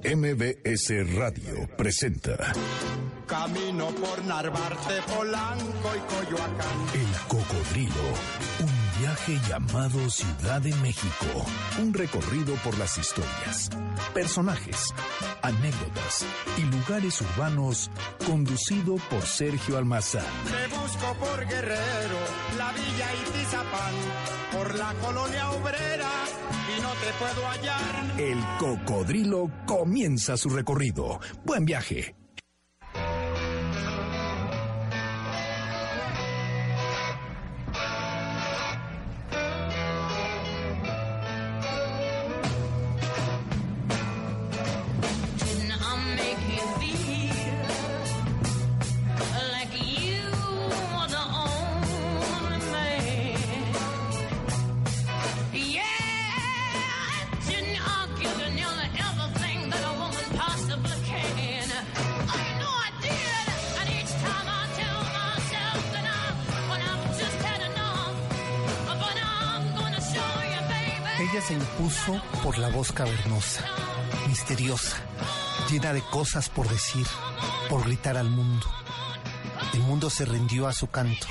MBS Radio presenta Camino por Narvarte, Polanco y Coyoacán. El Cocodrilo, un viaje llamado Ciudad de México, un recorrido por las historias, personajes, anécdotas y lugares urbanos conducido por Sergio Almazán. Te busco por Guerrero, la Villa Itizapán, por la colonia obrera y no te puedo hallar. El Cocodrilo comienza su recorrido. Buen viaje. De cosas por decir, por gritar al mundo. El mundo se rindió a su canto.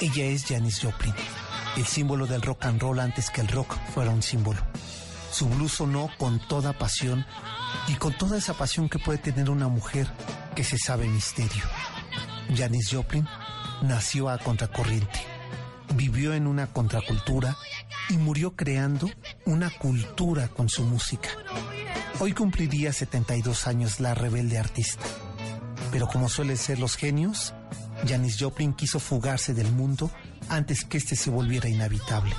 Ella es Janis Joplin, el símbolo del rock and roll antes que el rock fuera un símbolo. Su blues sonó con toda pasión y con toda esa pasión que puede tener una mujer que se sabe misterio. Janis Joplin nació a contracorriente, vivió en una contracultura y murió creando una cultura con su música. Hoy cumpliría 72 años la rebelde artista. Pero como suelen ser los genios, Janis Joplin quiso fugarse del mundo antes que éste se volviera inhabitable.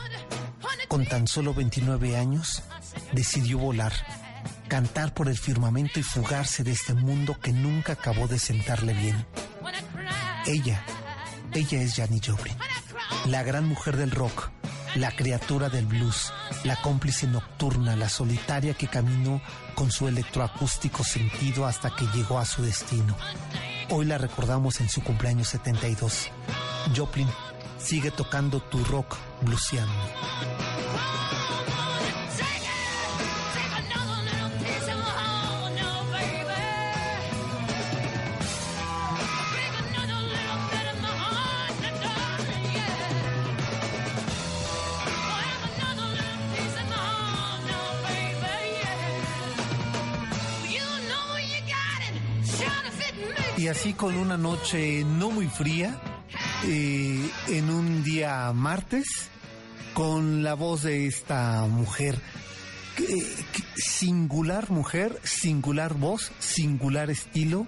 Con tan solo 29 años, decidió volar, cantar por el firmamento y fugarse de este mundo que nunca acabó de sentarle bien. Ella, ella es Janis Joplin, la gran mujer del rock, la criatura del blues, la cómplice nocturna, la solitaria que caminó con su electroacústico sentido hasta que llegó a su destino. Hoy la recordamos en su cumpleaños 72. Joplin sigue tocando tu rock bluesiano. Y así con una noche no muy fría, eh, en un día martes, con la voz de esta mujer, que- singular mujer, singular voz, singular estilo,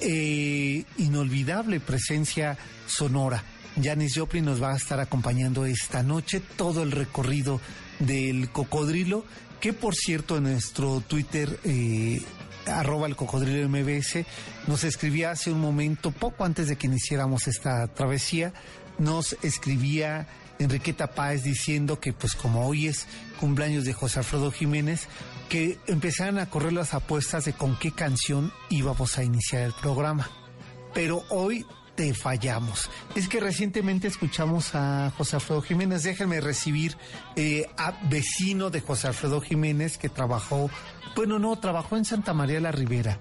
eh, inolvidable presencia sonora. Janis Joplin nos va a estar acompañando esta noche todo el recorrido del cocodrilo, que por cierto en nuestro Twitter, eh, arroba el cocodrilo MBS, nos escribía hace un momento, poco antes de que iniciáramos esta travesía, nos escribía Enriqueta Páez diciendo que pues como hoy es cumpleaños de José Alfredo Jiménez, que empezaran a correr las apuestas de con qué canción íbamos a iniciar el programa. Pero hoy te fallamos. Es que recientemente escuchamos a José Alfredo Jiménez. Déjenme recibir eh, a vecino de José Alfredo Jiménez que trabajó, bueno, no, trabajó en Santa María la Ribera.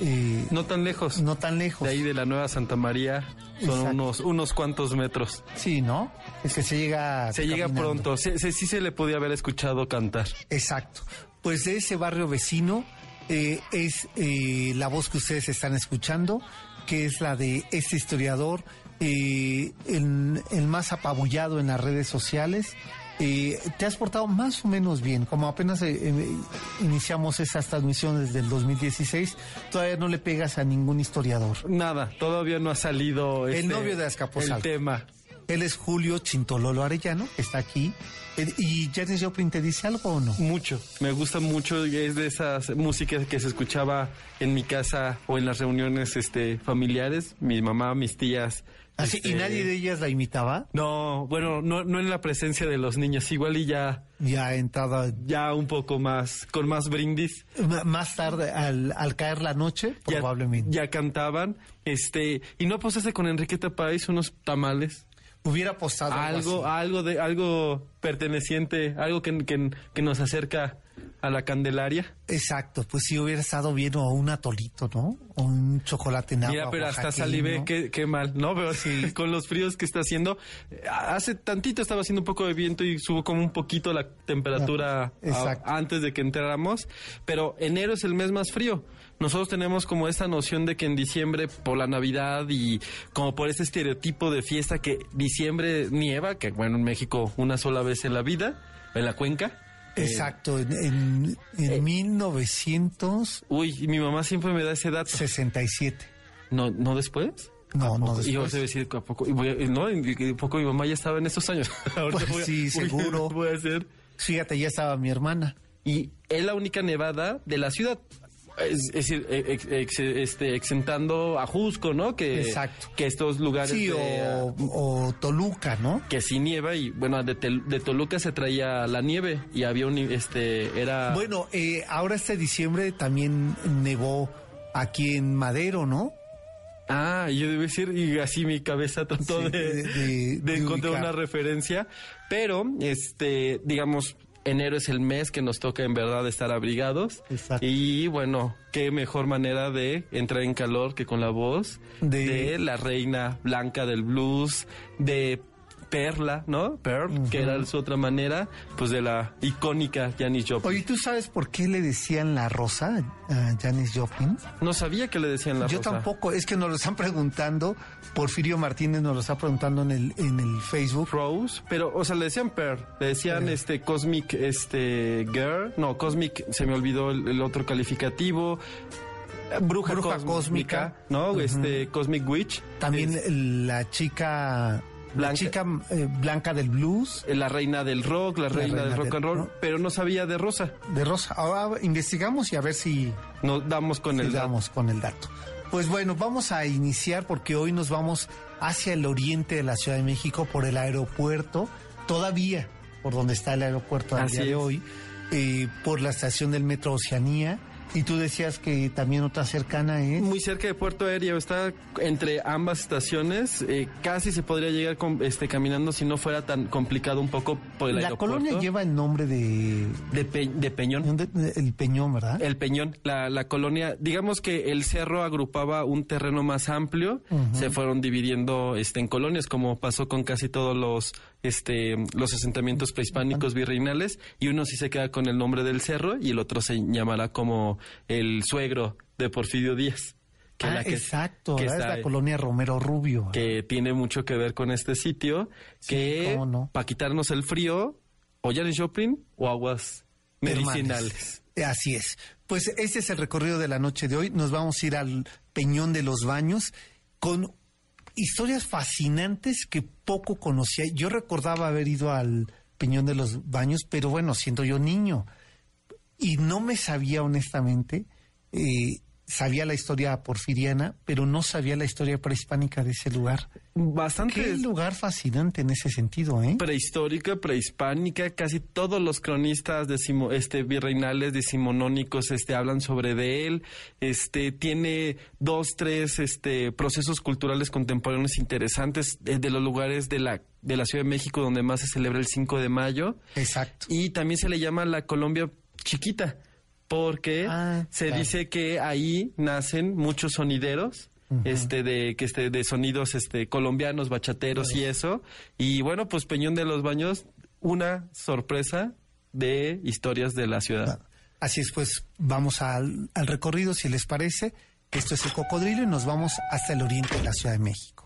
Eh, No tan lejos. no tan lejos. De ahí de la Nueva Santa María son Exacto. unos, unos cuantos metros. Sí, ¿no? Es que se llega. Se llega pronto. Sí, sí, sí se le podía haber escuchado cantar. Exacto. Pues de ese barrio vecino eh, es eh, la voz que ustedes están escuchando, que es la de este historiador, eh, el, el más apabullado en las redes sociales. Eh, te has portado más o menos bien, como apenas eh, iniciamos esas transmisiones del 2016, todavía no le pegas a ningún historiador. Nada, todavía no ha salido El este, novio de Azcapotzalco. El tema. Él es Julio Chintololo Arellano, que está aquí. Eh, ¿Y Janis Joplin te dice algo o no? Mucho. Me gusta mucho. y Es de esas músicas que se escuchaba en mi casa o en las reuniones este, familiares. Mi mamá, mis tías. Así, este, ¿Y nadie de ellas la imitaba? No, bueno, no, no en la presencia de los niños. Igual y ya, Ya entrada, ya un poco más, con más brindis. m- más tarde, al, al caer la noche, probablemente. Ya, cantaban. Este, y no apostaste con Enriqueta Páez unos tamales. Hubiera apostado algo, algo de, algo perteneciente, algo que, que, que nos acerca a la Candelaria. Exacto, pues si hubiera estado bien o un atolito, ¿no? O un chocolate en agua. Mira, pero hasta salivé, qué, qué mal, ¿no? Pero sí, con los fríos que está haciendo. Hace tantito estaba haciendo un poco de viento y subo como un poquito la temperatura a- antes de que entráramos. Pero enero es el mes más frío. Nosotros tenemos como esta noción de que en diciembre, por la Navidad y como por este estereotipo de fiesta que diciembre nieva, que bueno, en México una sola vez en la vida, en la cuenca. Eh, Exacto, en, en, en 1967. uy, y mi mamá siempre me da ese dato. ¿No, no después? No, no Y yo después. te decir, ¿a poco? Y voy a- no, y- poco mi mamá ya estaba en estos años. Ahorita Pues voy a- sí, voy seguro. Voy a hacer. Fíjate, ya estaba mi hermana. Y es la única nevada de la ciudad. Es, decir, ex- ex- este, exentando a Jusco, ¿no? Que, Exacto. que estos lugares Sí, de- o, o Toluca, ¿no? que sí nieva y bueno de, de Toluca se traía la nieve y había un este era Bueno, eh, ahora este diciembre también nevó aquí en Madero, ¿no? Ah, yo debo decir, y así mi cabeza trató Sí, de, de- de- encontrar una referencia, pero, este, digamos, enero es el mes que nos toca en verdad estar abrigados. Exacto. Y bueno, qué mejor manera de entrar en calor que con la voz de, De- la reina blanca del blues, de Perla, ¿no? Pearl, que era su otra manera, pues de la icónica Janis Joplin. Oye, ¿tú sabes por qué le decían la rosa a Janis Joplin? No sabía que le decían la Yo rosa. tampoco, es que nos lo están preguntando, Porfirio Martínez nos lo está preguntando en el, en el Facebook. Rose, pero, o sea, le decían Pearl, le decían este Cosmic este Girl, no, Cosmic, se me olvidó el, el otro calificativo. Bruja, Bruja cósmica, cósmica. ¿no? Este Cosmic Witch. También es la chica, la Blanca. chica eh, blanca del blues la reina del rock, la reina, reina del rock del- and roll, ¿no? pero no sabía de Rosa. de rosa. Ahora investigamos y a ver si Nos damos con el damos con el dato. Pues bueno, vamos a iniciar porque hoy nos vamos hacia el oriente de la Ciudad de México por el aeropuerto, todavía por donde está el aeropuerto al día de hoy, eh, por la estación del Metro Oceanía. Y tú decías que también otra cercana es... Muy cerca de Puerto Aéreo, está entre ambas estaciones. eh, casi se podría llegar con, este, caminando si no fuera tan complicado un poco por el la aeropuerto. colonia lleva el nombre de, de, Pe- de Peñón. de- de- el Peñón, ¿verdad? El Peñón, la, la colonia, digamos que el cerro agrupaba un terreno más amplio, se fueron dividiendo este, en colonias, como pasó con casi todos los, este, los asentamientos prehispánicos virreinales, y uno sí se queda con el nombre del cerro y el otro se llamará como el suegro de Porfirio Díaz. que Ah, la que- exacto, que es la colonia Romero Rubio. que tiene mucho que ver con este sitio, Sí, que no. para quitarnos el frío, o Janis Joplin o aguas medicinales. Así es. Pues este es el recorrido de la noche de hoy. Nos vamos a ir al Peñón de los Baños con historias fascinantes que poco conocía. Yo recordaba haber ido al Peñón de los Baños, pero bueno, siendo yo niño. Y no me sabía honestamente, eh, sabía la historia porfiriana, pero no sabía la historia prehispánica de ese lugar. Bastante Qué lugar fascinante en ese sentido, ¿eh? prehistórica, prehispánica, casi todos los cronistas decimo- este, virreinales, decimonónicos, este, hablan sobre de él, este, tiene dos, tres, este, procesos culturales contemporáneos interesantes eh, de los lugares de la, de la Ciudad de México donde más se celebra el 5 de mayo, Exacto. y también se le llama la Colombia chiquita, porque Ah, se claro. dice que ahí nacen muchos sonideros, este de que este de sonidos este colombianos, bachateros y eso. Y bueno, pues Peñón de los Baños, una sorpresa de historias de la ciudad. Así es, pues vamos al, al recorrido, si les parece, que esto es el cocodrilo y nos vamos hasta el oriente de la Ciudad de México.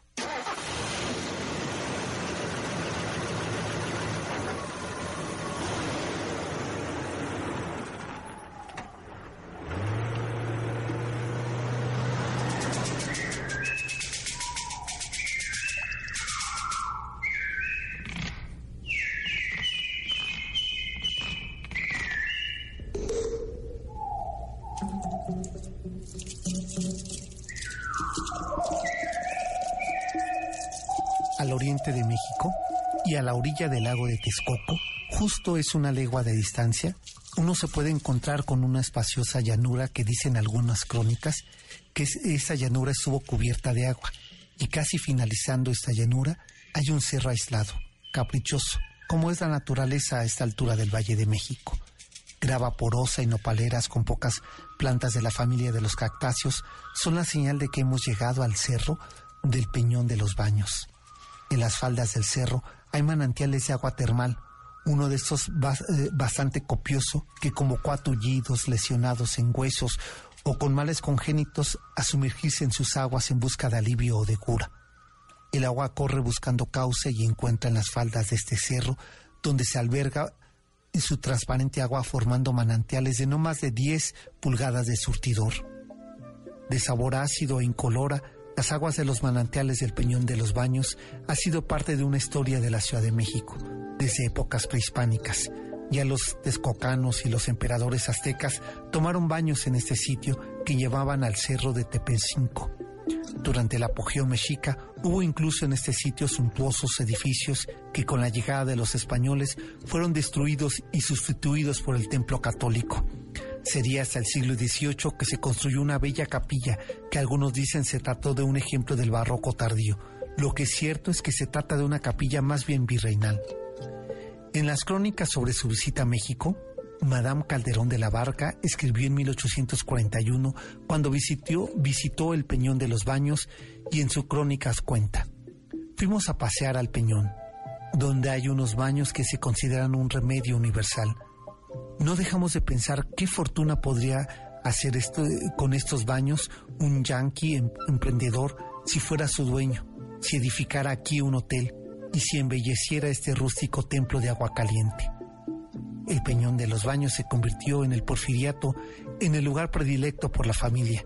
Orilla del lago de Texcoco, justo es una legua de distancia, uno se puede encontrar con una espaciosa llanura que dicen algunas crónicas que es- esa llanura estuvo cubierta de agua y casi finalizando esta llanura hay un cerro aislado, caprichoso, como es la naturaleza a esta altura del Valle de México. grava porosa y nopaleras con pocas plantas de la familia de los cactáceos son la señal de que hemos llegado al cerro del Peñón de los Baños. En las faldas del cerro hay manantiales de agua termal, uno de estos eh, bastante copioso que como cuatro lesionados en huesos o con males congénitos a sumergirse en sus aguas en busca de alivio o de cura. El agua corre buscando cauce y encuentra en las faldas de este cerro, donde se alberga su transparente agua formando manantiales de no más de 10 pulgadas de surtidor. De sabor ácido e incolora, las aguas de los manantiales del Peñón de los Baños ha sido parte de una historia de la Ciudad de México, desde épocas prehispánicas. Ya los texcocanos y los emperadores aztecas tomaron baños en este sitio que llevaban al cerro de Tepencinco. Durante el apogeo mexica hubo incluso en este sitio suntuosos edificios que con la llegada de los españoles fueron destruidos y sustituidos por el templo católico. Sería hasta el siglo XVIII que se construyó una bella capilla que algunos dicen se trató de un ejemplo del barroco tardío. Lo que es cierto es que se trata de una capilla más bien virreinal. En las crónicas sobre su visita a México, Madame Calderón de la Barca escribió en 1841 cuando visitó, visitó el Peñón de los Baños y en sus crónicas cuenta. Fuimos a pasear al Peñón, donde hay unos baños que se consideran un remedio universal. No dejamos de pensar qué fortuna podría hacer esto, con estos baños un yanqui em, emprendedor si fuera su dueño, si edificara aquí un hotel y si embelleciera este rústico templo de agua caliente. El Peñón de los Baños se convirtió en el porfiriato en el lugar predilecto por la familia,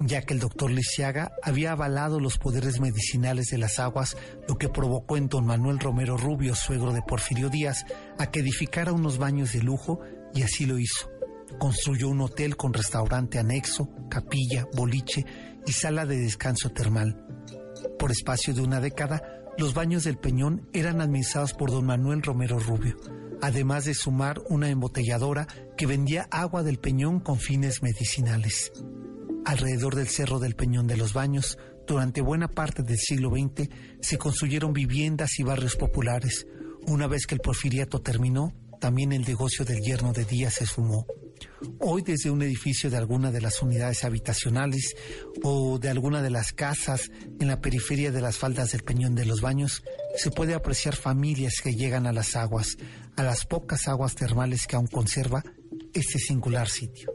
ya que el doctor Lisiaga había avalado los poderes medicinales de las aguas, lo que provocó en don Manuel Romero Rubio, suegro de Porfirio Díaz, a que edificara unos baños de lujo y así lo hizo. Construyó un hotel con restaurante anexo, capilla, boliche y sala de descanso termal. Por espacio de una década, los baños del Peñón eran administrados por don Manuel Romero Rubio, además de sumar una embotelladora que vendía agua del Peñón con fines medicinales. Alrededor del Cerro del Peñón de los Baños, durante buena parte del siglo XX, se construyeron viviendas y barrios populares. Una vez que el porfiriato terminó, también el negocio del yerno de Díaz se sumó. Hoy desde un edificio de alguna de las unidades habitacionales o de alguna de las casas en la periferia de las faldas del Peñón de los Baños se puede apreciar familias que llegan a las aguas, a las pocas aguas termales que aún conserva este singular sitio.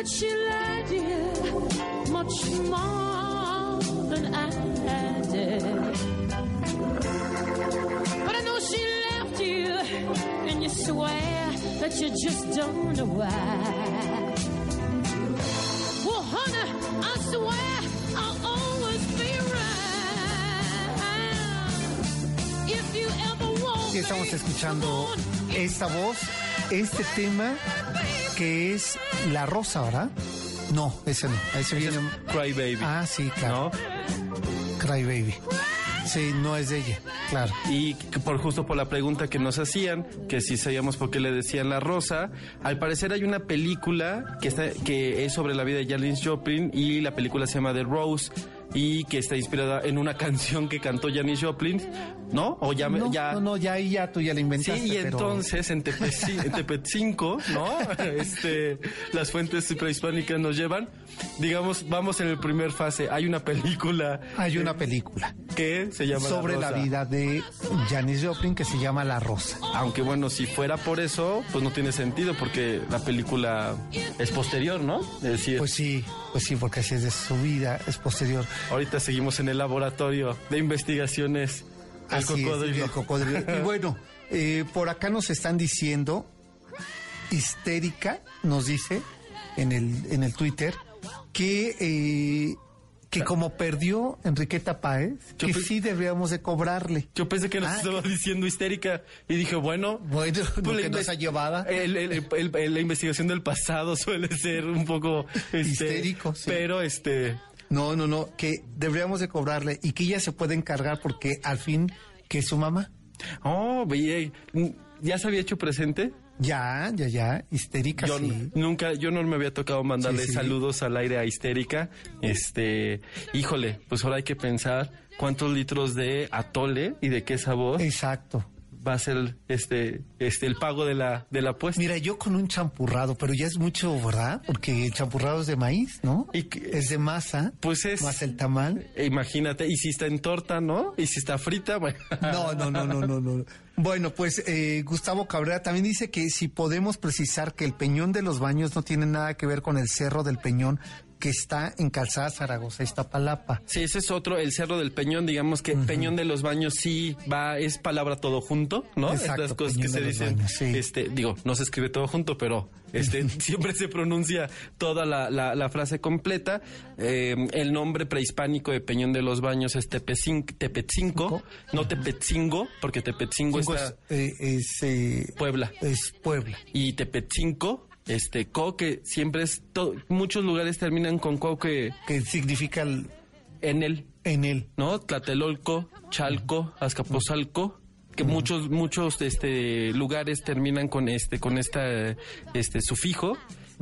that she loved you much more than I did. But I know she left you, and you swear that you just don't know why. Well, honey, I swear I'll always be right. If you ever estamos escuchando esta voz, este tema que es La Rosa, ¿verdad? No, ese no. Ese viene. Cry Baby. Ah, sí, claro. Cry Baby. Sí, no es de ella, claro. Y por justo por la pregunta que nos hacían, que si sabíamos por qué le decían la rosa, al parecer hay una película que está que es sobre la vida de Janis Joplin y la película se llama The Rose y que está inspirada en una canción que cantó Janis Joplin, ¿no? O ya, no, ya... no, no, ya ahí ya tú ya la inventaste. Sí, y entonces en Tepetzinco, ¿no? Este, las fuentes prehispánicas nos llevan, digamos, vamos en el primer fase. Hay una película. Hay una película. Que se llama Sobre la, vida de Janis Joplin que se llama La Rosa. Aunque bueno, si fuera por eso, pues no tiene sentido porque la película es posterior, ¿no? Es decir... Pues sí, pues sí, porque así es de su vida, es posterior. Ahorita seguimos en el laboratorio de investigaciones. El cocodrilo. el cocodrilo. y bueno, Eh, por acá nos están diciendo, histérica, nos dice en el, en el Twitter, que, eh, que como perdió Enriqueta Páez, Yo que sí deberíamos de cobrarle. Yo pensé que nos Ah, estaba diciendo histérica y dije, bueno, Bueno, pues la ha llevado. el- el- el- el- la investigación del pasado suele ser un poco este, Histérico, sí. Pero este, No, no, no, que deberíamos de cobrarle y que ella se puede encargar porque al fin que es su mamá. oh, ya se había hecho presente. Ya, ya, ya, histérica, Yo sí. nunca, yo no me había tocado mandarle Sí, sí. saludos al aire a histérica. Este, híjole, pues ahora hay que pensar cuántos litros de atole y de qué sabor Exacto. Va a ser este, este, el pago de la, de la apuesta. Mira, yo con un champurrado, pero ya es mucho, ¿verdad? Porque el champurrado es de maíz, ¿no? Y que- es de masa. Pues es- Más el tamal. E Imagínate, y si está en torta, ¿no? Y si está frita, bueno. No, no, no, no, no, no. Bueno, pues eh, Gustavo Cabrera también dice que si podemos precisar que el Peñón de los Baños no tiene nada que ver con el Cerro del Peñón que está en Calzada Zaragoza, Iztapalapa. Sí, ese es otro, el Cerro del Peñón, digamos que Peñón de los Baños sí va, es palabra todo junto, ¿no? Exacto, Estas cosas que se dicen, Baños, sí. este, digo, no se escribe todo junto, pero este siempre se pronuncia toda la, la- la frase completa. Eh, el nombre prehispánico de Peñón de los Baños es Tepecin- Tepetzinco, no Tepetzingo, porque Tepetzingo está es, eh, es, eh, Puebla. es Puebla. y Tepetzinco, este, co, que siempre es, to- muchos lugares terminan con co que que significa el- en el, en él. ¿no? Tlatelolco, Chalco, Azcapotzalco, que muchos, muchos, este, lugares terminan con este, con esta, este, sufijo,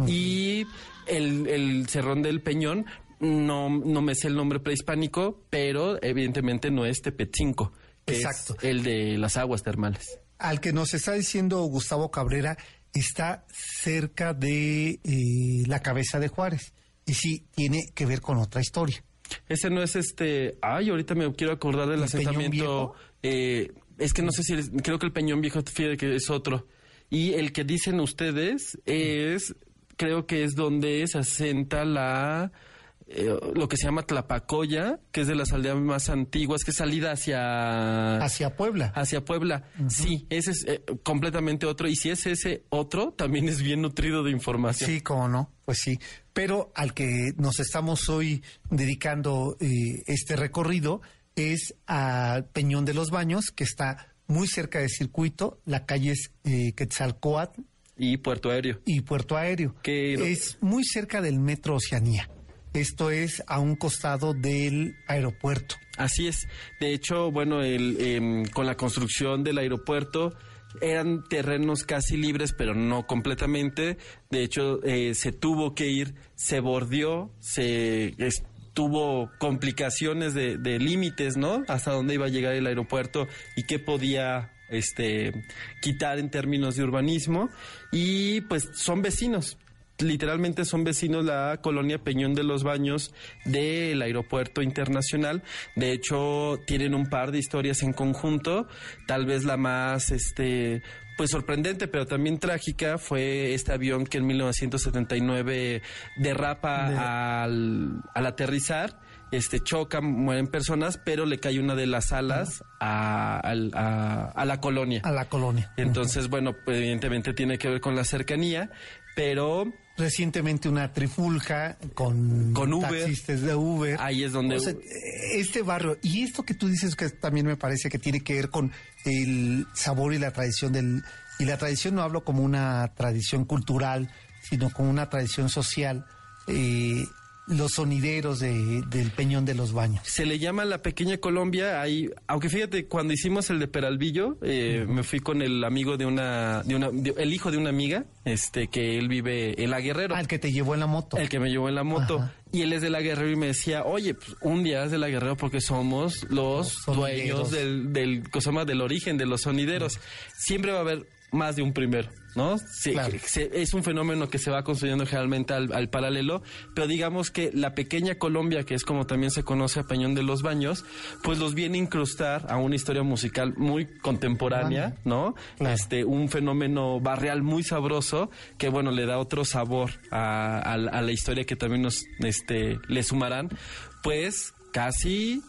y el, el Cerrón del Peñón, no, no me sé el nombre prehispánico, pero evidentemente no es Tepetzinco, que Exacto. es el de las aguas termales. Al que nos está diciendo Gustavo Cabrera está cerca de eh, la cabeza de Juárez. Y sí, tiene que ver con otra historia. Ese no es este. Ay, ahorita me quiero acordar del ¿El Peñón asentamiento. Eh, es que no sé si. creo que el Peñón Viejo, fíjate que es otro. Y el que dicen ustedes es. Creo que es donde se asenta la. Eh, lo que se llama Tlapacoya, que es de las aldeas más antiguas, que es salida hacia. Hacia Puebla. Hacia Puebla. Sí, ese es eh, completamente otro. Y si es ese otro, también es bien nutrido de información. Sí, cómo no, pues sí. Pero al que nos estamos hoy dedicando eh, este recorrido es a Peñón de los Baños, que está muy cerca del circuito. La calle es Quetzalcoatl Y Puerto Aéreo. y Puerto Aéreo. Que- Es muy cerca del Metro Oceanía. Esto es a un costado del aeropuerto. Así es. De hecho, bueno, el, em, con la construcción del aeropuerto eran terrenos casi libres, pero no completamente. De hecho, eh, se tuvo que ir, se bordeó, se tuvo complicaciones de, de límites, ¿no? Hasta dónde iba a llegar el aeropuerto y qué podía este quitar en términos de urbanismo y pues son vecinos literalmente son vecinos la colonia Peñón de los Baños del aeropuerto internacional. De hecho, tienen un par de historias en conjunto. Tal vez la más, este, pues sorprendente, pero también trágica fue este avión que en 1979 derrapa al, al aterrizar. Este choca, mueren personas, pero le cae una de las alas a, a- a la colonia. A la colonia. Entonces, bueno, pues, evidentemente tiene que ver con la cercanía, pero Recientemente una trifulca con, Con Uber. taxistas de Uber. Ahí es donde- O sea, este barrio, y esto que tú dices que también me parece que tiene que ver con el sabor y la tradición del... Y la tradición no hablo como una tradición cultural, sino como una tradición social. eh, los sonideros de- del Peñón de los Baños. se le llama la pequeña Colombia. Ahí, aunque fíjate, cuando hicimos el de Peralvillo, eh, me fui con el amigo de una, de una, de- el hijo de una amiga, este, que él vive en La Guerrero. Al que te llevó en la moto. El que me llevó en la moto. Ajá. Y él es de la Guerrero y me decía, oye, pues, un día es de la Guerrero porque somos los, Los dueños del, del, cosa más, del origen de los sonideros. Siempre va a haber más de un primero, ¿no? Sí, Claro. se- es un fenómeno que se va construyendo generalmente al, al paralelo, pero digamos que la pequeña Colombia, que es como también se conoce a Peñón de los Baños, pues los viene a incrustar a una historia musical muy contemporánea, ¿no? Claro. Este, un fenómeno barrial muy sabroso que, bueno, le da otro sabor a, a la- a la historia que también nos este, le sumarán, pues casi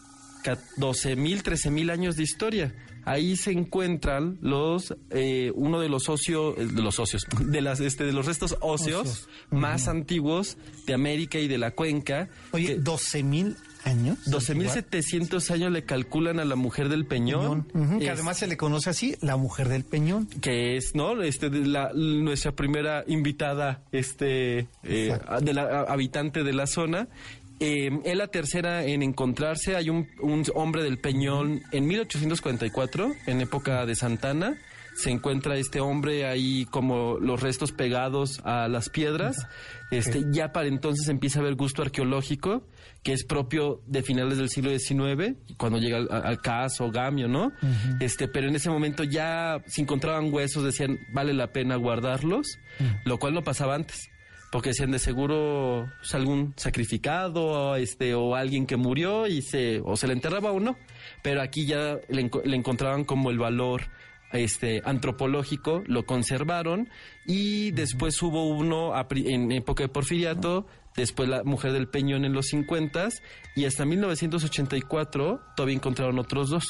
12 mil, 13 mil años de historia. Ahí se encuentran los eh, uno de los socios de los socios de las este de los restos óseos, más antiguos de América y de la cuenca. Oye, 12 mil años. 12.700 años le calculan a la mujer del Peñón. Que Es- además se le conoce así, la mujer del Peñón. que es no este la, nuestra primera invitada este eh, de la habitante de la zona Eh, es la tercera en encontrarse. Hay un, un hombre del Peñón. En 1844 en época de Santana se encuentra este hombre ahí como los restos pegados a las piedras. Este ya para entonces empieza a haber gusto arqueológico que es propio de finales del siglo XIX cuando llega al, al caso Gamio no este pero en ese momento ya si encontraban huesos decían vale la pena guardarlos lo cual no pasaba antes porque decían de seguro pues, algún sacrificado este o alguien que murió y se o se le enterraba o no pero aquí ya le, le encontraban como el valor este antropológico lo conservaron y después hubo uno en época de Porfiriato después la mujer del Peñón en los 50 y hasta 1984 todavía encontraron otros dos.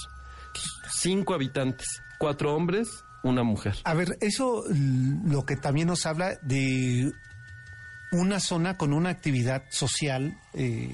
Cinco habitantes cuatro hombres una mujer. A ver, eso lo que también nos habla de una zona con una actividad social eh,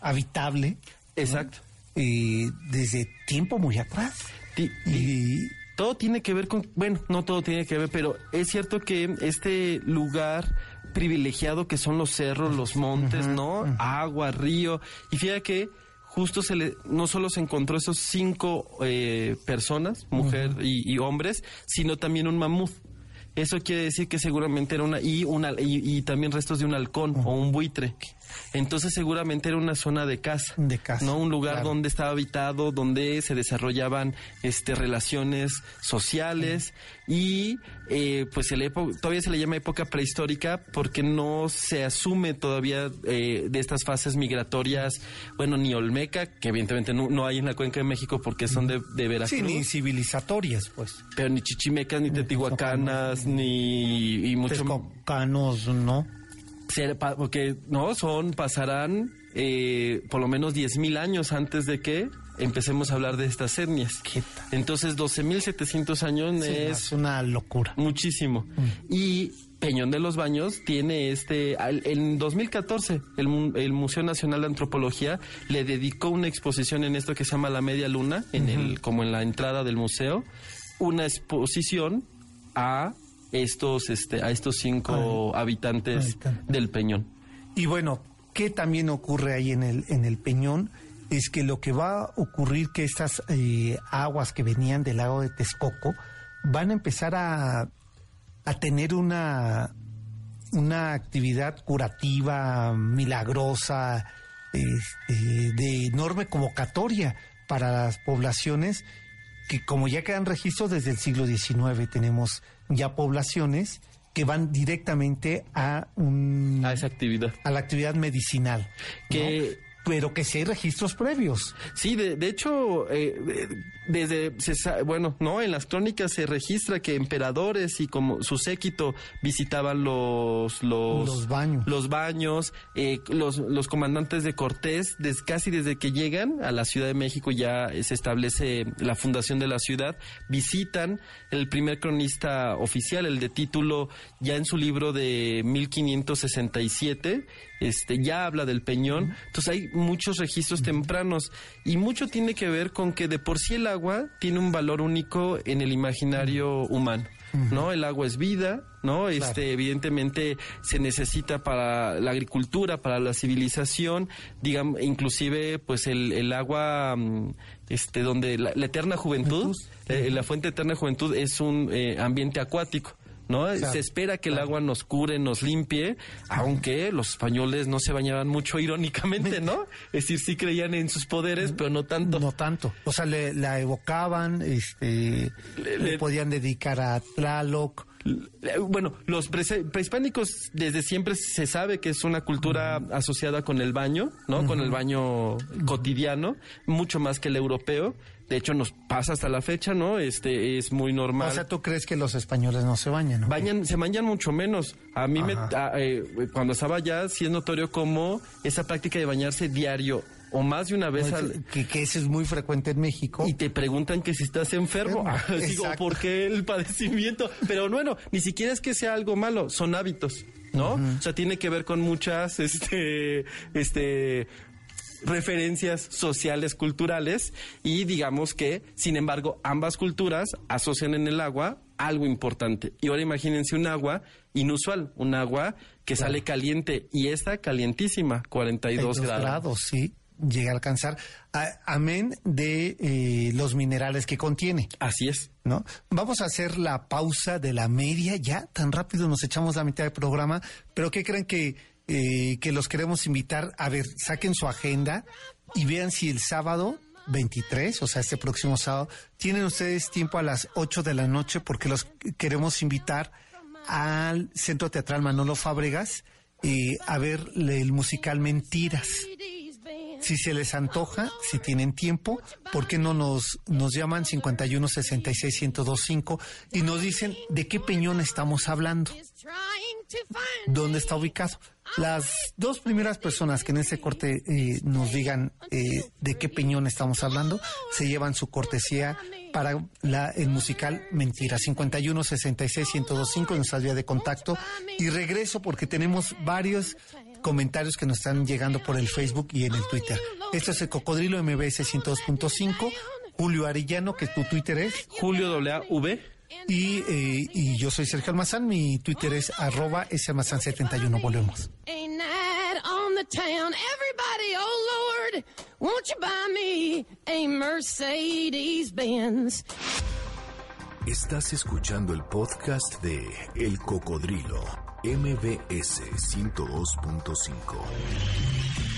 habitable exacto eh, desde tiempo muy atrás. Y todo tiene que ver con, bueno, no todo tiene que ver, pero es cierto que este lugar privilegiado que son los cerros, los montes, ¿no? Agua, río. Y fíjate que justo se le, no solo se encontró esos cinco eh, personas, mujer y, y hombres, sino también un mamut. Eso quiere decir que seguramente era una y una y, y también restos de un halcón o un buitre. Entonces seguramente era una zona de caza, De caza, no un lugar claro. donde estaba habitado, donde se desarrollaban este relaciones sociales y eh, pues el todavía se le llama época prehistórica porque no se asume todavía eh, de estas fases migratorias, bueno ni olmeca que evidentemente no, no hay en la cuenca de México porque son de, de Veracruz sí, ni civilizatorias, pues. pero ni chichimecas, ni tetihuacanas, ni y mucho Texcocanos, ¿no? Ser- porque no son pasarán eh, por lo menos 10.000 años antes de que empecemos a hablar de estas etnias. Entonces 12.700 años Sí, es es una locura. muchísimo. Y Peñón de los Baños tiene este, en 2014 el, el Museo Nacional de Antropología le dedicó una exposición en esto que se llama La Media Luna, en el, como en la entrada del museo, una exposición a estos, este, a estos cinco habitantes del Peñón. Y bueno, ¿qué también ocurre ahí en el, en el Peñón? Es que lo que va a ocurrir que estas eh, aguas que venían del lago de Texcoco van a empezar a, a tener una, una actividad curativa, milagrosa, este, de enorme convocatoria para las poblaciones que como ya quedan registros desde el siglo XIX, tenemos ya poblaciones que van directamente a un A esa actividad. a la actividad medicinal. Que- ¿no? Pero que sí hay registros previos. Sí, de, de hecho, eh, desde, se bueno, no, en las crónicas se registra que emperadores y como su séquito visitaban los los, Los baños. los baños, eh, los, los comandantes de Cortés, des- casi desde que llegan a la Ciudad de México ya se establece la fundación de la ciudad, visitan el primer cronista oficial, el de título, ya en su libro de 1567, este, ya habla del Peñón, entonces hay muchos registros tempranos y mucho tiene que ver con que de por sí el agua tiene un valor único en el imaginario humano. ¿No? El agua es vida, ¿no? Este, evidentemente se necesita para la agricultura, para la civilización, digamos, inclusive, pues el, el agua, mm, este, donde la, la eterna juventud, eh, la fuente eterna juventud es un eh, ambiente acuático. ¿No? Se espera que el agua nos cure, nos limpie, aunque los españoles no se bañaban mucho irónicamente, ¿no? Es decir, sí creían en sus poderes, pero no tanto. No tanto. O sea, le, la evocaban, este, Le- podían dedicar a Tlaloc. Bueno, los prehispánicos desde siempre se sabe que es una cultura asociada con el baño, ¿no? Con el baño cotidiano, mucho más que el europeo. De hecho, nos pasa hasta la fecha, ¿no? Este es muy normal. O sea, ¿tú crees que los españoles no se bañan? no? Bañan, se bañan mucho menos. A mí me, Ajá. a- eh, cuando estaba allá, sí es notorio como esa práctica de bañarse diario o más de una vez No, al, que, que eso es muy frecuente en México. y te preguntan que si estás enfermo. Enfermo, Digo. ¿por qué el padecimiento? Pero bueno, ni siquiera es que sea algo malo, son hábitos, ¿no? O sea, tiene que ver con muchas, este, este, referencias sociales, culturales, y digamos que, sin embargo, ambas culturas asocian en el agua algo importante. Y ahora imagínense un agua inusual, un agua que sale caliente, y esta calientísima, 42 Hay dos grados. sí, llega a alcanzar. Amén de eh, los minerales que contiene. Así es. ¿no? Vamos a hacer la pausa de la media, ya tan rápido nos echamos la mitad del programa, pero ¿qué creen que, eh, que los queremos invitar? A ver, saquen su agenda y vean si el sábado 23, o sea, este próximo sábado, tienen ustedes tiempo a las 8 de la noche porque los queremos invitar al Centro Teatral Manolo Fábregas eh, a ver el musical Mentiras si se les antoja, si tienen tiempo, ¿por qué no nos, nos llaman 51 66 1025 y nos dicen de qué peñón estamos hablando? ¿Dónde está ubicado? Las dos primeras personas que en este corte eh, nos digan eh, de qué peñón estamos hablando, se llevan su cortesía para la, el musical Mentira. 51 66 1025 en nuestra vía de contacto. Y regreso porque tenemos varios comentarios que nos están llegando por el Facebook y en el Twitter. Esto es el Cocodrilo MBS 102.5. Julio Arellano, que tu Twitter es. Julio W. Y, eh, y yo soy Sergio Almazán, mi Twitter es arroba salmazán71. Volvemos. Ain't that on the town? Everybody, oh Lord, won't you buy me a Mercedes Benz? Estás escuchando el podcast de El Cocodrilo, MBS 102.5.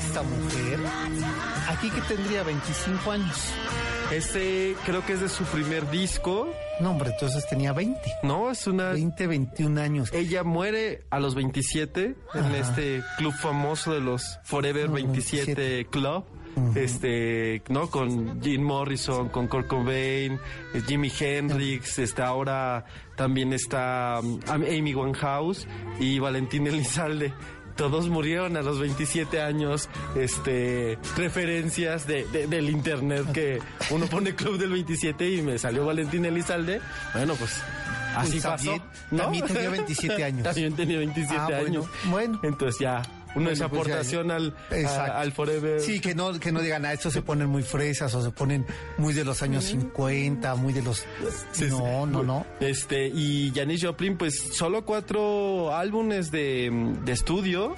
esta mujer. Aquí que tendría 25 años. Este creo que es de su primer disco. No, hombre, entonces tenía 20. No, es una... 20, 21 años. Ella muere a los 27 en este club famoso de los Forever No, 27 27. Club. Este, ¿no? Con Jim Morrison, con Kurt Cobain, eh, Jimi Hendrix, está ahora también está um, Amy Winehouse y Valentín Elizalde. Todos murieron a los 27 años. Este, referencias de, de- del internet que uno pone Club del 27 y me salió Valentín Elizalde. Bueno, pues así pasó. también- ¿no? también tenía 27 años. También tenía 27 Ah, bueno, años. bueno. Entonces ya, una pues ya- aportación al, a- al Forever. Sí, que no, que no digan, a estos se ponen muy fresas o se ponen muy de los años 50, muy de los... Sí, sí. no, no, no. Este, y Janis Joplin, pues solo cuatro álbumes de, de estudio.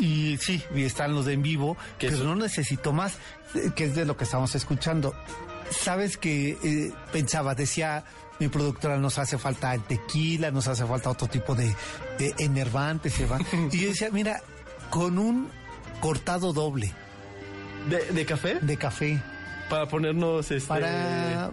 Y, y sí, y están los de en vivo, Que pero eso- no necesito más, eh, que es de lo que estamos escuchando. Sabes que eh, pensaba, decía mi productora, nos hace falta el tequila, nos hace falta otro tipo de, de enervantes. y va. y yo decía, mira, con un cortado doble ¿De, de café? de café Para ponernos este. para...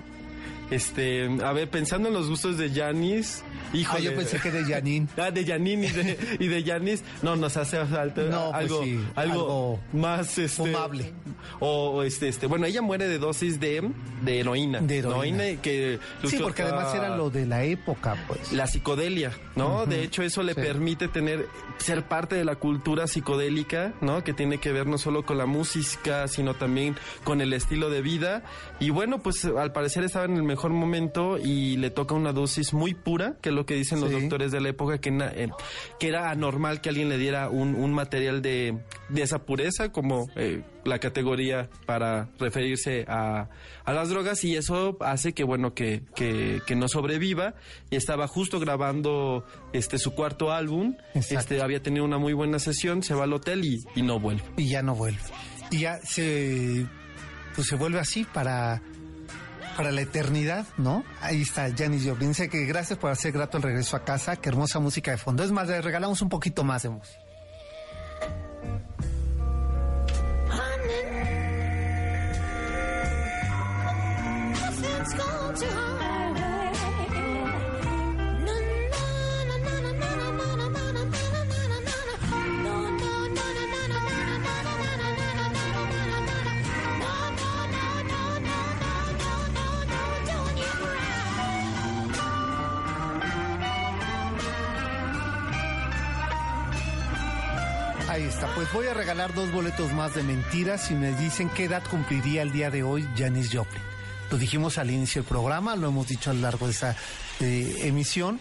Este, a ver, pensando en los gustos de Janis. Ah, Híjole. yo pensé que de Janine. Ah, de Janine y de, y de Janis. No, nos hace falta No, pues algo, sí, algo, algo más este, fumable. O este, este, bueno, ella muere de dosis de, de heroína. De heroína. que Sí, porque además era lo de la época, pues. La psicodelia, ¿no? De hecho, eso le sí. permite tener, ser parte de la cultura psicodélica, ¿no? Que tiene que ver no solo con la música, sino también con el estilo de vida. Y bueno, pues al parecer estaba en el mejor mejor momento y le toca una dosis muy pura, que es lo que dicen los doctores de la época, que, eh, que era anormal que alguien le diera un, un material de, de esa pureza, como eh, la categoría para referirse a, a las drogas, y eso hace que, bueno, que, que, que no sobreviva. Y estaba justo grabando este su cuarto álbum, Exacto. este había tenido una muy buena sesión, se va al hotel y, y no vuelve. y ya no vuelve. Y ya se, pues se vuelve así para, para la eternidad, ¿no? Ahí está Janis Joplin. Dice que gracias por hacer grato el regreso a casa. Qué hermosa música de fondo. Es más, le regalamos un poquito más de música. Ahí está. Pues voy a regalar dos boletos más de mentiras y me dicen qué edad cumpliría el día de hoy Janis Joplin. Lo dijimos al inicio del programa, lo hemos dicho a lo largo de esa eh, emisión.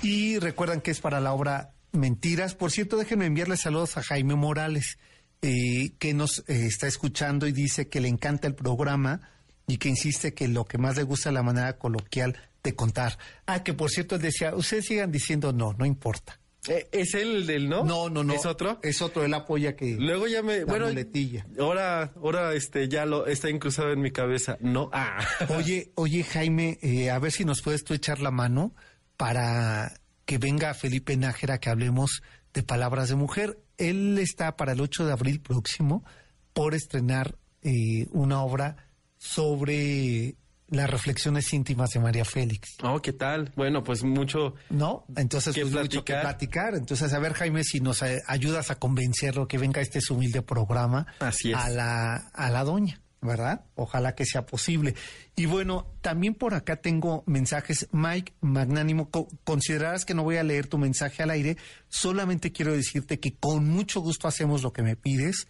Y recuerdan que es para la obra Mentiras. Por cierto, déjenme enviarle saludos a Jaime Morales, eh, que nos eh, está escuchando y dice que le encanta el programa y que insiste que lo que más le gusta es la manera coloquial de contar. Ah, que por cierto él decía, ustedes sigan diciendo no, no importa. Eh, ¿Es él del no? No, no, no. ¿Es otro? Es otro, él apoya que... Luego ya me... La bueno, muletilla. ahora, ahora este, ya lo está incrustado en mi cabeza. No, ah. Oye, oye Jaime, eh, a ver si nos puedes tú echar la mano para que venga Felipe Nájera que hablemos de Palabras de Mujer. Él está para el 8 de abril próximo por estrenar eh, una obra sobre las reflexiones íntimas de María Félix. Oh, ¿qué tal? Bueno, pues mucho... ¿No? Entonces, Que pues mucho que platicar. platicar. Entonces, a ver, Jaime, si nos eh, ayudas a convencerlo que venga este humilde programa Así es. a la, a la doña, ¿verdad? Ojalá que sea posible. Y bueno, también por acá tengo mensajes. Mike Magnánimo, co- considerarás que no voy a leer tu mensaje al aire, solamente quiero decirte que con mucho gusto hacemos lo que me pides.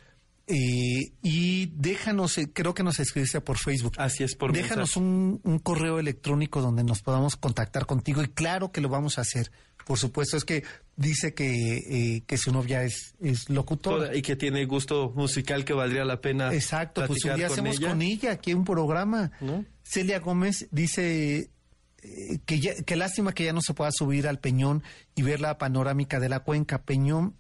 Eh, y déjanos, eh, creo que nos escribiste por Facebook. Así es, por Déjanos un, un correo electrónico donde nos podamos contactar contigo y claro que lo vamos a hacer. Por supuesto, es que dice que, eh, que su novia es, es locutora. Toda- y que tiene gusto musical que valdría la pena Exacto, pues un día con hacemos ella. con ella aquí un programa. ¿No? Celia Gómez dice eh, que, ya- que lástima que ya no se pueda subir al Peñón y ver la panorámica de la cuenca. Peñón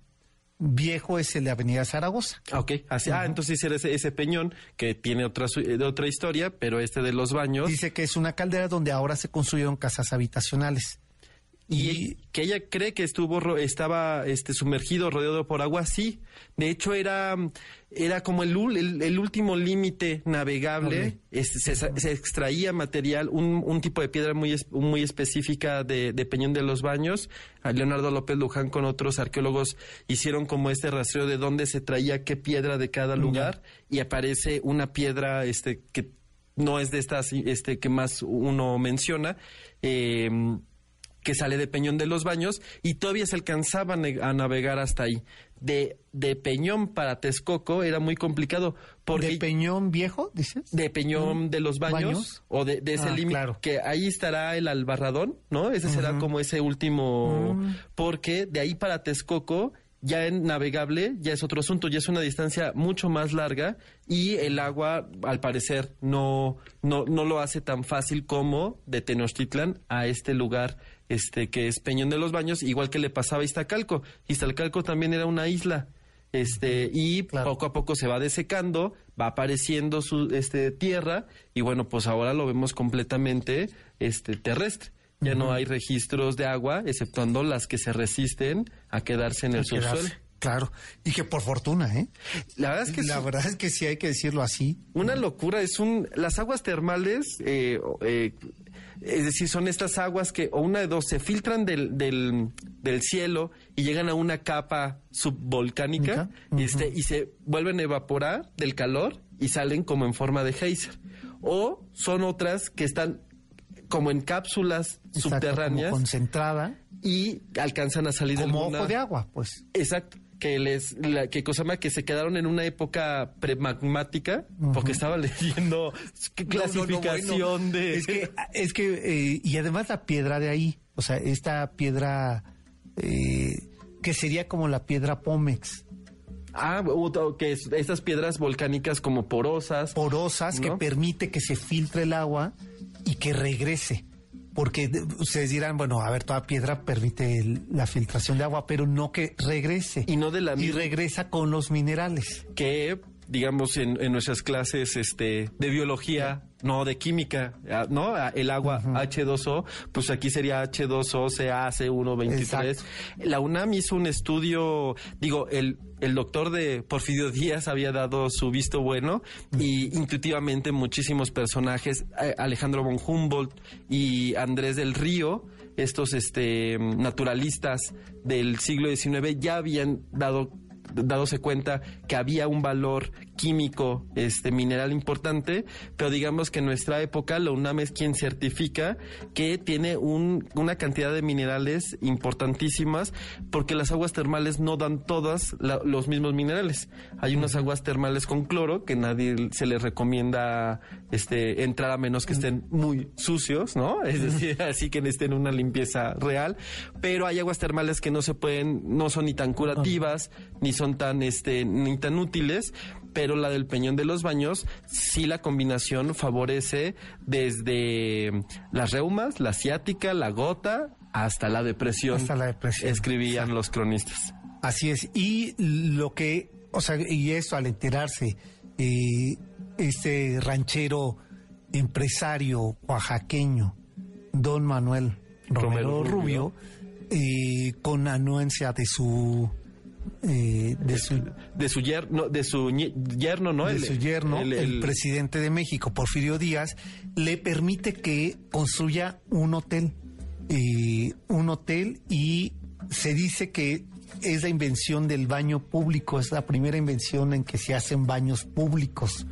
viejo es el de Avenida Zaragoza. Ok. Así, ah, entonces era ese, ese peñón que tiene otra, eh, de otra historia, pero este de los baños. Dice que es una caldera donde ahora se construyeron casas habitacionales. Y que ella cree que estuvo estaba este sumergido rodeado por agua sí. De hecho era era como el, el, el último límite navegable. Este, se, extraía material un, un tipo de piedra muy muy específica de, de Peñón de los Baños. A Leonardo López Luján con otros arqueólogos hicieron como este rastreo de dónde se traía qué piedra de cada lugar. Y aparece una piedra este que no es de estas este que más uno menciona. Eh, que sale de Peñón de los Baños y todavía se alcanzaba a navegar hasta ahí. De, de Peñón para Texcoco era muy complicado porque ¿De Peñón viejo, dices? de Peñón de los Baños, ¿Baños? o de, de ese Ah, límite claro. que ahí estará el Albarradón, ¿no? Ese será como ese último Mm. porque de ahí para Texcoco ya en navegable ya es otro asunto, ya es una distancia mucho más larga y el agua al parecer no no no lo hace tan fácil como de Tenochtitlan a este lugar este que es Peñón de los Baños, igual que le pasaba a Iztacalco. Iztacalco también era una isla. Este, y Claro. poco a poco se va desecando, va apareciendo su este tierra y bueno, pues ahora lo vemos completamente este terrestre. Ya no hay registros de agua, exceptuando las que se resisten a quedarse en el subsuelo. Claro. Y que por fortuna, ¿eh? La verdad es que la es verdad es que sí hay que decirlo así. una locura. Es un las aguas termales, eh, eh, es decir, son estas aguas que o una de dos se filtran del, del, del cielo y llegan a una capa subvolcánica este, y se vuelven a evaporar del calor y salen como en forma de geyser. O son otras que están como en cápsulas Exacto, subterráneas Como concentrada, y alcanzan a salir como alguna- ojo de agua, pues. Exacto. que les la, que cosa más que se quedaron en una época premagmática porque estaba leyendo qué No, no, no, clasificación bueno, de Es que, es que eh, y además la piedra de ahí, o sea, esta piedra eh, que sería como la piedra Pómex, ah que es- estas piedras volcánicas como porosas porosas que permite que se filtre el agua y que regrese. Porque de- ustedes dirán, bueno, a ver, toda piedra permite el- la filtración de agua, pero no que regrese. y no de la y regresa con los minerales. que digamos en, en nuestras clases este de biología no de química. Ah, no Ah, el agua H2O pues aquí sería H2O CaC123 Exacto. la UNAM hizo un estudio digo el el doctor de Porfirio Díaz había dado su visto bueno y intuitivamente muchísimos personajes eh, Alejandro von Humboldt y Andrés del Río estos este naturalistas del siglo XIX ya habían dado dadose cuenta que había un valor químico, este mineral importante, pero digamos que en nuestra época la UNAM es quien certifica que tiene un- una cantidad de minerales importantísimas porque las aguas termales no dan todas la- los mismos minerales. Hay unas aguas termales con cloro que nadie se les recomienda este entrar a menos que estén muy sucios, ¿no? Es decir, así que necesiten una limpieza real, pero hay aguas termales que no se pueden, no son ni tan curativas, ni son tan, este, ni tan útiles, pero la del Peñón de los Baños, sí la combinación favorece desde las reumas, la ciática, la gota, hasta la depresión. Hasta la depresión. Escribían los cronistas. Así es. Y lo que, o sea, y esto al enterarse, eh, este ranchero empresario oaxaqueño, don Manuel Romero, Romero Rubio, eh, con anuencia de su, eh, de su, De su yerno, de su yerno, ¿no? de El- su yerno, el, el- presidente de México, Porfirio Díaz, le permite que construya un hotel. eh, un hotel y se dice que es la invención del baño público, es la primera invención en que se hacen baños públicos.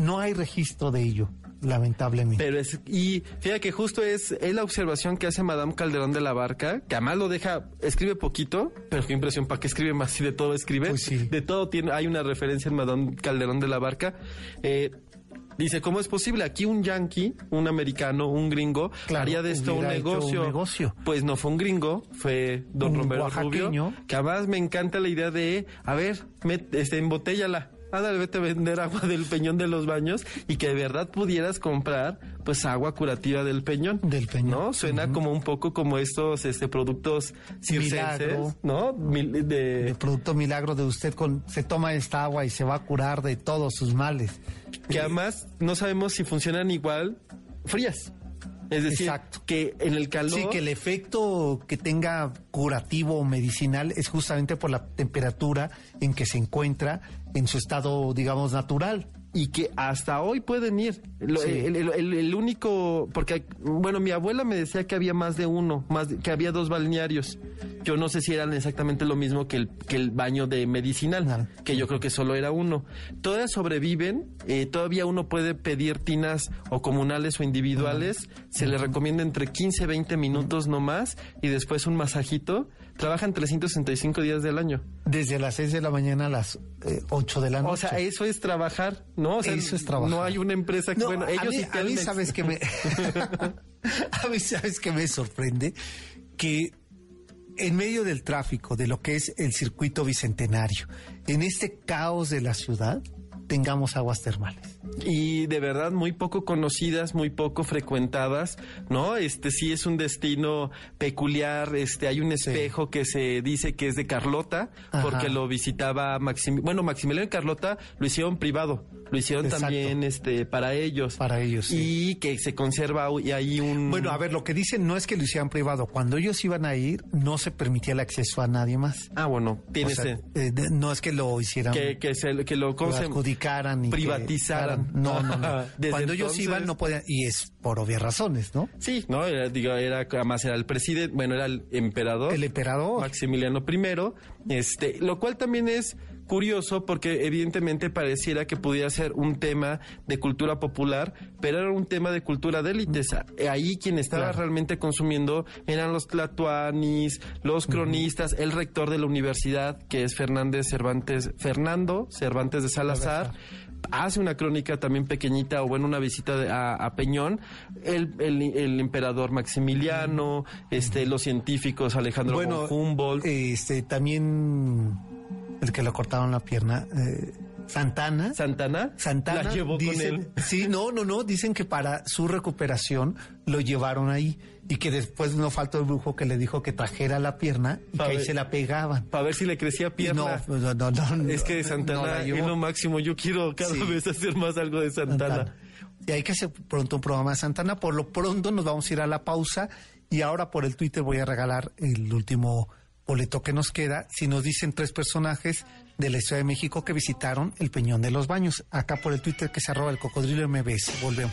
No hay registro de ello, lamentablemente. Pero es, y fíjate que justo es, es la observación que hace Madame Calderón de la Barca, que además lo deja, escribe poquito, pero qué impresión, ¿para qué escribe más si de todo escribe? Pues sí. De todo tiene, hay una referencia en Madame Calderón de la Barca. Eh, Dice, ¿cómo es posible? Aquí un yankee, un americano, un gringo, Claro, haría de esto un negocio. un negocio. Pues no fue un gringo, fue don Un Romero. Rubio. Que además me encanta la idea de, a ver, met- este, embotellala. Ándale, vete a vender agua del peñón de los baños y que de verdad pudieras comprar pues agua curativa del peñón. Del peñón. ¿No? Suena como un poco como estos este productos circenses, Milagro. ¿no? Mil- de, El producto milagro de usted con, se toma esta agua y se va a curar de todos sus males. que además no sabemos si funcionan igual frías. Es decir, Exacto. que en el calor Sí, que el efecto que tenga curativo o medicinal es justamente por la temperatura en que se encuentra en su estado, digamos, natural. Y que hasta hoy pueden ir. Lo- Sí. el, el- el- el único, porque, bueno, mi abuela me decía que había más de uno, más de- que había dos balnearios. Yo no sé si eran exactamente lo mismo que el, que el baño de medicinal, que yo creo que solo era uno. Todas sobreviven, eh, todavía uno puede pedir tinas o comunales o individuales, se le recomienda entre 15 y 20 minutos no más y después un masajito. Trabajan 365 días del año. Desde las 6 de la mañana a las eh, 8 de la noche. O sea, eso es trabajar, ¿no? O sea, Eso es trabajar. No hay una empresa que, No, bueno, a ellos mí, sí a mí sabes que me a mí sabes que me sorprende que en medio del tráfico de lo que es el circuito bicentenario, en este caos de la ciudad, tengamos aguas termales. Y de verdad muy poco conocidas, muy poco frecuentadas, ¿no? Este sí es un destino peculiar, este hay un espejo que se dice que es de Carlota, Ajá. porque lo visitaba Maxim, bueno, Maximiliano y Carlota lo hicieron privado, lo hicieron Exacto. también este para ellos. Para ellos, sí. Y que se conserva y hay un Bueno, a ver, lo que dicen no es que lo hicieran privado. Cuando ellos iban a ir, no se permitía el acceso a nadie más. Ah, bueno, tiene O sea, ese- eh, no es que lo hicieran que que se que lo, ¿cómo lo se- adjudicaran y que- privatizaran. no, no, no. Cuando ellos entonces- iban no podían y es por obvias razones, ¿no? Sí, no, era, digo, era, además era el presidente, bueno, era el emperador. El emperador. Maximiliano I, este, lo cual también es curioso porque evidentemente pareciera que pudiera ser un tema de cultura popular, pero era un tema de cultura de élites. Ahí quien estaba Claro. realmente consumiendo eran los tlatuanis, los cronistas, el rector de la universidad, que es Fernández Cervantes, Fernando Cervantes de Salazar. Hace una crónica también pequeñita o bueno, una visita de- a, a Peñón, el, el- el emperador Maximiliano, este, los científicos Alejandro von Humboldt. este también el que le cortaron la pierna, eh, Santana. Santana, Santana la llevó dicen, con él. Sí, no, no, no, dicen que para su recuperación lo llevaron ahí y que después no faltó el brujo que le dijo que trajera la pierna y Pa' que ahí se la pegaban. Para ver si le crecía pierna. No, no, no, no, es que no Santana es llevó. lo máximo. Yo quiero cada Sí. vez hacer más algo de Santana. Santana. Y hay que hacer pronto un programa de Santana. Por lo pronto nos vamos a ir a la pausa y ahora por el Twitter voy a regalar el último boleto que nos queda. Si nos dicen tres personajes de la Ciudad de México que visitaron el Peñón de los Baños. Acá por el Twitter que se arroba el cocodrilo MBS. Volvemos.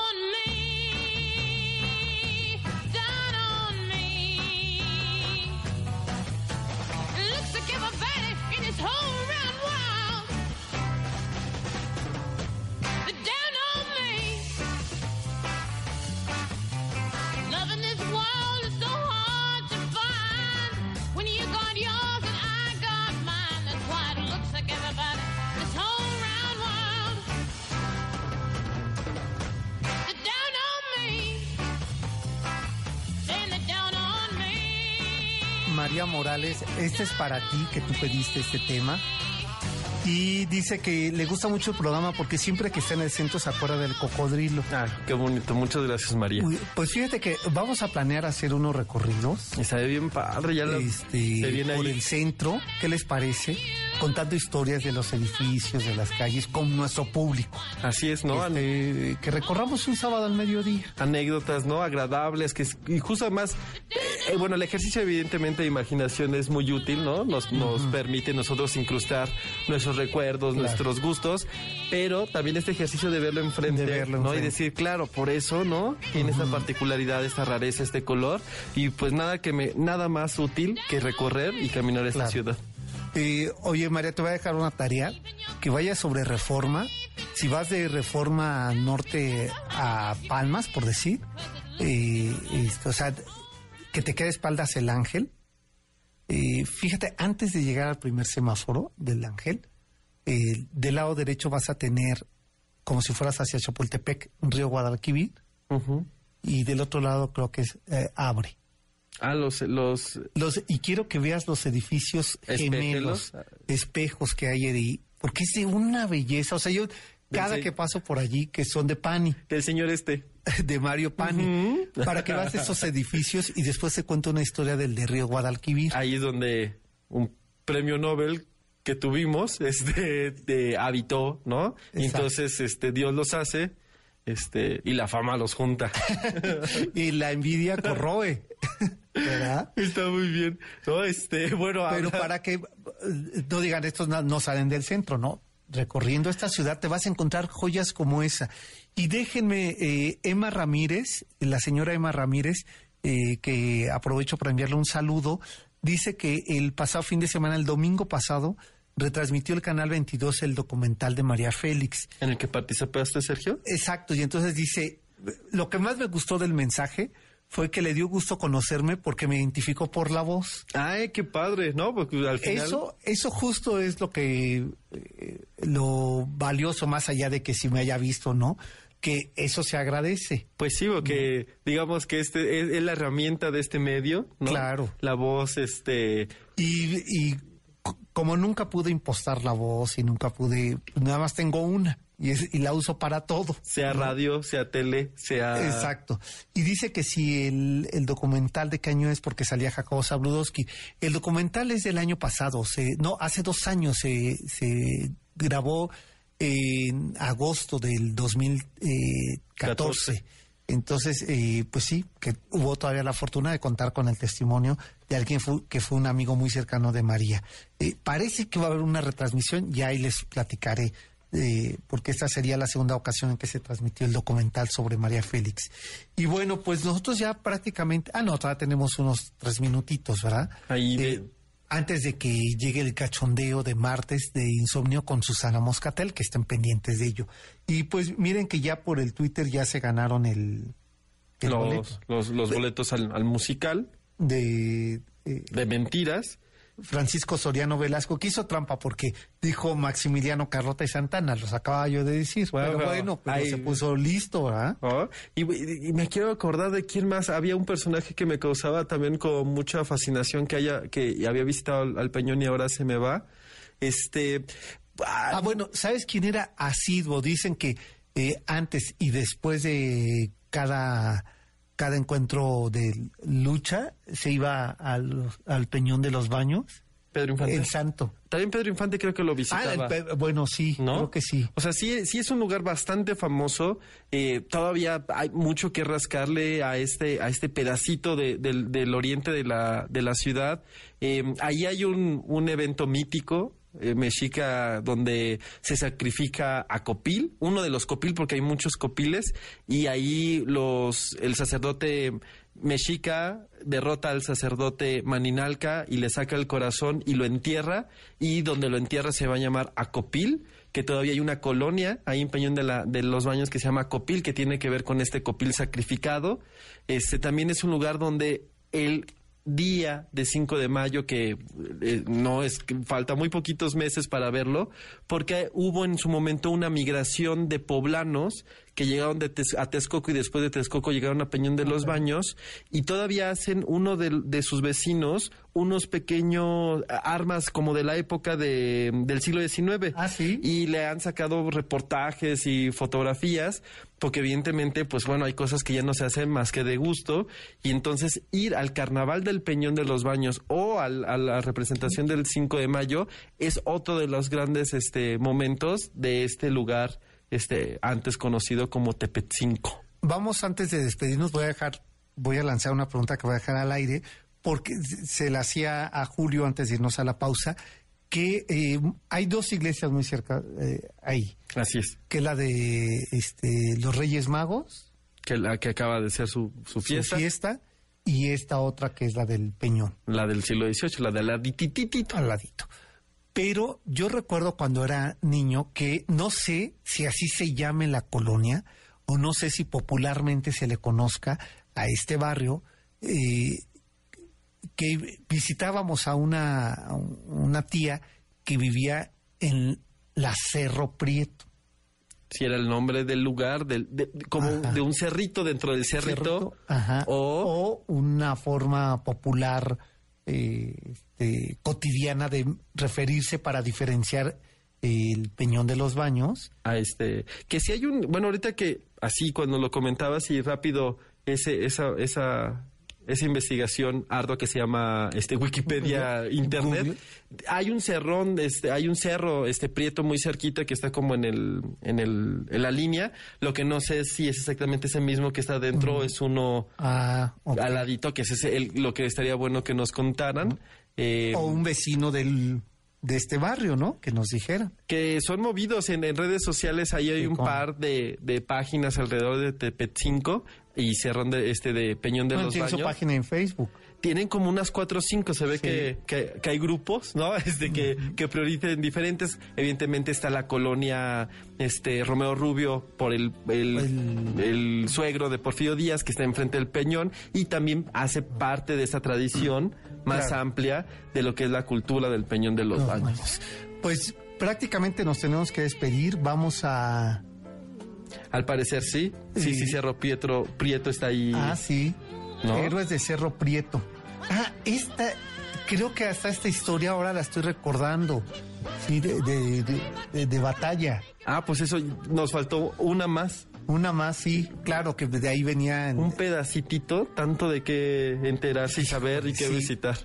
este es para ti que tú pediste este tema. Y dice que le gusta mucho el programa porque siempre que está en el centro se acuerda del cocodrilo. Ah, qué bonito. Muchas gracias, María. Uy, Pues fíjate que vamos a planear hacer unos recorridos sabe bien padre. Ya la- este, viene por ahí. el centro. ¿Qué les parece? Contando historias de los edificios, de las calles, con nuestro público. Así es, ¿no? Este, que recorramos un sábado al mediodía. anécdotas, ¿no? Agradables, que es- y justo además, eh, bueno, el ejercicio evidentemente de imaginación es muy útil, ¿no? Nos, nos permite nosotros incrustar nuestros recuerdos, Claro. nuestros gustos, pero también este ejercicio de verlo enfrente, De verlo ¿no? Y decir, claro, por eso, ¿no? Tiene esta particularidad, esta rareza, este color, y pues nada que me, nada más útil que recorrer y caminar esta Claro. ciudad. Eh, oye, María, te voy a dejar una tarea que vayas sobre reforma. Si vas de reforma norte a Palmas, por decir, eh, esto, o sea, que te quede espaldas el ángel. Eh, fíjate, antes de llegar al primer semáforo del ángel, eh, del lado derecho vas a tener, como si fueras hacia Chapultepec, un río Guadalquivir, y del otro lado creo que es Abre. Ah, los, los, Los, y quiero que veas los edificios gemelos, espejos que hay ahí, porque es de una belleza. O sea, yo cada que se- paso por allí, que son de Pani, del señor este. de Mario Pani, para que veas esos edificios y después te cuento una historia del de Río Guadalquivir. ahí es donde un premio Nobel que tuvimos este de habitó, ¿no? Y entonces este Dios los hace este y la fama los junta. Y la envidia corroe, ¿verdad? Está muy bien. No, este, bueno, Pero habla- para que no digan, estos no, no salen del centro, ¿no? Recorriendo esta ciudad te vas a encontrar joyas como esa. Y déjenme, eh, Emma Ramírez, la señora Emma Ramírez, eh, que aprovecho para enviarle un saludo, dice que el pasado fin de semana, el domingo pasado, retransmitió el canal 22 el documental de María Félix. en el que participaste, Sergio. Exacto, y entonces dice, lo que más me gustó del mensaje fue que le dio gusto conocerme porque me identificó por la voz. Ay, qué padre, ¿no? Porque al final Eso, eso justo es lo que eh, lo valioso más allá de que si me haya visto o no, que eso se agradece. Pues sí, porque digamos que este es, es la herramienta de este medio, ¿no? Claro. La voz, este, Y, y como nunca pude impostar la voz y nunca pude, nada más tengo una, y, es- y la uso para todo. Sea radio, sea tele, sea... Exacto. Y dice que si el, el documental de qué año es porque salía Jacobo Zabludowski. El documental es del año pasado, se, no, hace dos años se, se grabó en agosto del 2014. Entonces, eh, pues sí, que hubo todavía la fortuna de contar con el testimonio de alguien fu- que fue un amigo muy cercano de María. Eh, parece que va a haber una retransmisión, ya ahí les platicaré, eh, porque esta sería la segunda ocasión en que se transmitió el documental sobre María Félix. Y bueno, pues nosotros ya prácticamente, ah, no, todavía tenemos unos tres minutitos, ¿verdad? Ahí de- Eh, antes de que llegue el cachondeo de martes de insomnio con Susana Moscatel, que estén pendientes de ello. Y pues miren que ya por el Twitter ya se ganaron el, el boleto los, los, los boletos al, al musical de eh, de mentiras. Francisco Soriano Velasco, que hizo trampa porque dijo Maximiliano Carrota y Santana, los acababa yo de decir. Bueno, pero pero bueno, pero ahí- se puso listo, ¿verdad? ¿no? Y, y- y me quiero acordar de quién más. Había un personaje que me causaba también con mucha fascinación que haya que había visitado al, al Peñón y ahora se me va. Este. ah, Ah, bueno, ¿sabes quién era asiduo? Dicen que eh, antes y después de cada, cada encuentro de lucha se iba al, al Peñón de los Baños. Pedro Infante. El santo. También Pedro Infante creo que lo Ah, visitaba. el pe- bueno, sí, ¿no? creo que sí. O sea, sí, sí es un lugar bastante famoso. eh, todavía hay mucho que rascarle a este, a este pedacito de- del, del oriente de la, de la ciudad. Eh, ahí hay un, un evento mítico. Eh, mexica donde se sacrifica a Copil, uno de los Copil porque hay muchos Copiles y ahí los el sacerdote mexica derrota al sacerdote Maninalca y le saca el corazón y lo entierra y donde lo entierra se va a llamar Acopil, que todavía hay una colonia ahí en Peñón de, la, de los Baños que se llama Copil, que tiene que ver con este Copil sacrificado. Este también es un lugar donde el día de 5 de mayo, que eh, no es, que falta muy poquitos meses para verlo, porque hubo en su momento una migración de poblanos que llegaron de a Texcoco y después de Texcoco llegaron a Peñón de los Baños y todavía hacen uno de, de sus vecinos unos pequeños armas como de la época de, del siglo XIX. Ah, ¿sí? Y le han sacado reportajes y fotografías, porque evidentemente, pues bueno, hay cosas que ya no se hacen más que de gusto. Y entonces ir al carnaval del Peñón de los Baños o al- a la representación del 5 de mayo es otro de los grandes este, momentos de este lugar este, antes conocido como Tepetzinco. Vamos antes de despedirnos, voy a dejar, voy a lanzar una pregunta que voy a dejar al aire, porque se la hacía a Julio antes de irnos a la pausa, que eh, hay dos iglesias muy cerca eh, ahí, Así es. que la de este, los Reyes Magos, Que la que acaba de ser su, su fiesta, su fiesta, y esta otra que es la del Peñón. la del siglo XVIII, la de la al ladito. Pero yo recuerdo cuando era niño que no sé si así se llame la colonia o no sé si popularmente se le conozca a este barrio, eh, que visitábamos a una, a una tía que vivía en la Cerro Prieto. si era el nombre del lugar, del, de- como Ajá. de un cerrito dentro del cerrito, o una forma popular eh, este, cotidiana de referirse para diferenciar el Peñón de los Baños. a este, que si hay un, bueno, ahorita que así cuando lo comentabas y rápido ese, esa, esa, esa investigación ardua que se llama este Wikipedia. Internet, Google. hay un cerrón, este, hay un cerro, este prieto muy cerquita que está como en el, en el, en la línea. Lo que no sé si es exactamente ese mismo que está dentro, es uno Ah, ok. al ladito, que es ese el- lo que estaría bueno que nos contaran. Eh, o un vecino del, de este barrio, ¿no? Que nos dijera. que son movidos en, en redes sociales. Ahí hay un cómo. par de, de páginas alrededor de Tepetzinco y Cerrón de este de Peñón de Bueno, los tiene su Baños. página en Facebook. Tienen como unas cuatro o cinco. Se ve Sí. que, que, que hay grupos, ¿no? Este que, que prioricen diferentes. Evidentemente está la colonia este Romeo Rubio por el, el, El- el suegro de Porfirio Díaz que está enfrente del Peñón y también hace parte de esa tradición más Claro. amplia de lo que es la cultura del Peñón de los Los Baños. Baños. Pues prácticamente nos tenemos que despedir. Vamos a... Al parecer sí. Sí, sí, Sí. Cerro Pietro, Prieto está ahí. Ah, sí. ¿No? Héroes de Cerro Prieto. Ah, esta creo que hasta esta historia ahora la estoy recordando. Sí, de, de, de, de batalla. Ah, pues eso nos faltó una más. Una más, sí, claro, que de ahí venían. Un pedacitito, tanto de qué enterarse y saber y qué Sí. visitar.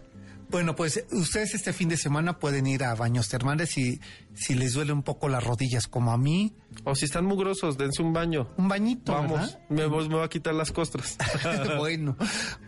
Bueno, pues ustedes este fin de semana pueden ir a baños termales si, si les duele un poco las rodillas, como a mí. O si están mugrosos, dense un baño. Un bañito, Vamos, me, me voy a quitar las costras. bueno,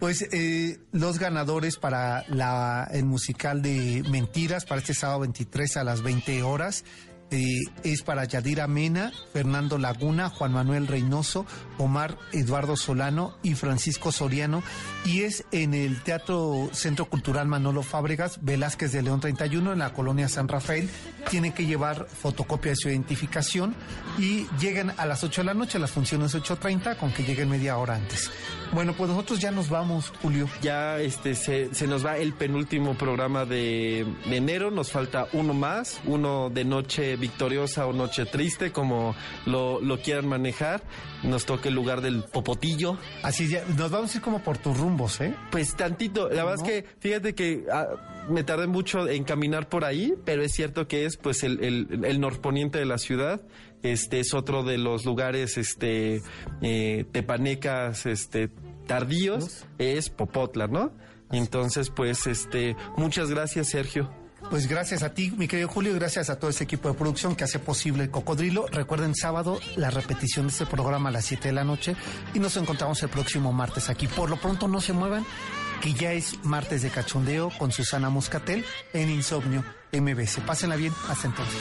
pues eh, los ganadores para la, el musical de Mentiras para este sábado 23 a las 20 horas eh, es para Yadira Mena, Fernando Laguna, Juan Manuel Reynoso, Omar Eduardo Solano y Francisco Soriano y es en el Teatro Centro Cultural Manolo Fábregas, Velázquez de León 31 en la colonia San Rafael. Tienen que llevar fotocopia de su identificación y llegan a las 8 de la noche, las funciones 8.30 con que lleguen media hora antes. Bueno, pues nosotros ya nos vamos, Julio. ya este se, nos va el penúltimo programa de enero, nos falta uno más, uno de noche victoriosa o noche triste, como lo, lo quieran manejar. Nos toca el lugar del popotillo. Así ya, nos vamos a ir como por tus rumbos, ¿eh? Pues tantito, la verdad es que fíjate que ah, me tardé mucho en caminar por ahí, pero es cierto que es pues el, el, el norponiente de la ciudad. Este es otro de los lugares este eh, tepanecas este tardíos, es Popotla, ¿no? Entonces, pues este, muchas gracias, Sergio. Pues gracias a ti, mi querido Julio, y gracias a todo ese equipo de producción que hace posible el Cocodrilo. Recuerden sábado la repetición de este programa a las 7 de la noche y nos encontramos el próximo martes aquí. Por lo pronto no se muevan, que ya es martes de cachondeo con Susana Muscatel en Insomnio MBC. Pásenla bien, hasta entonces.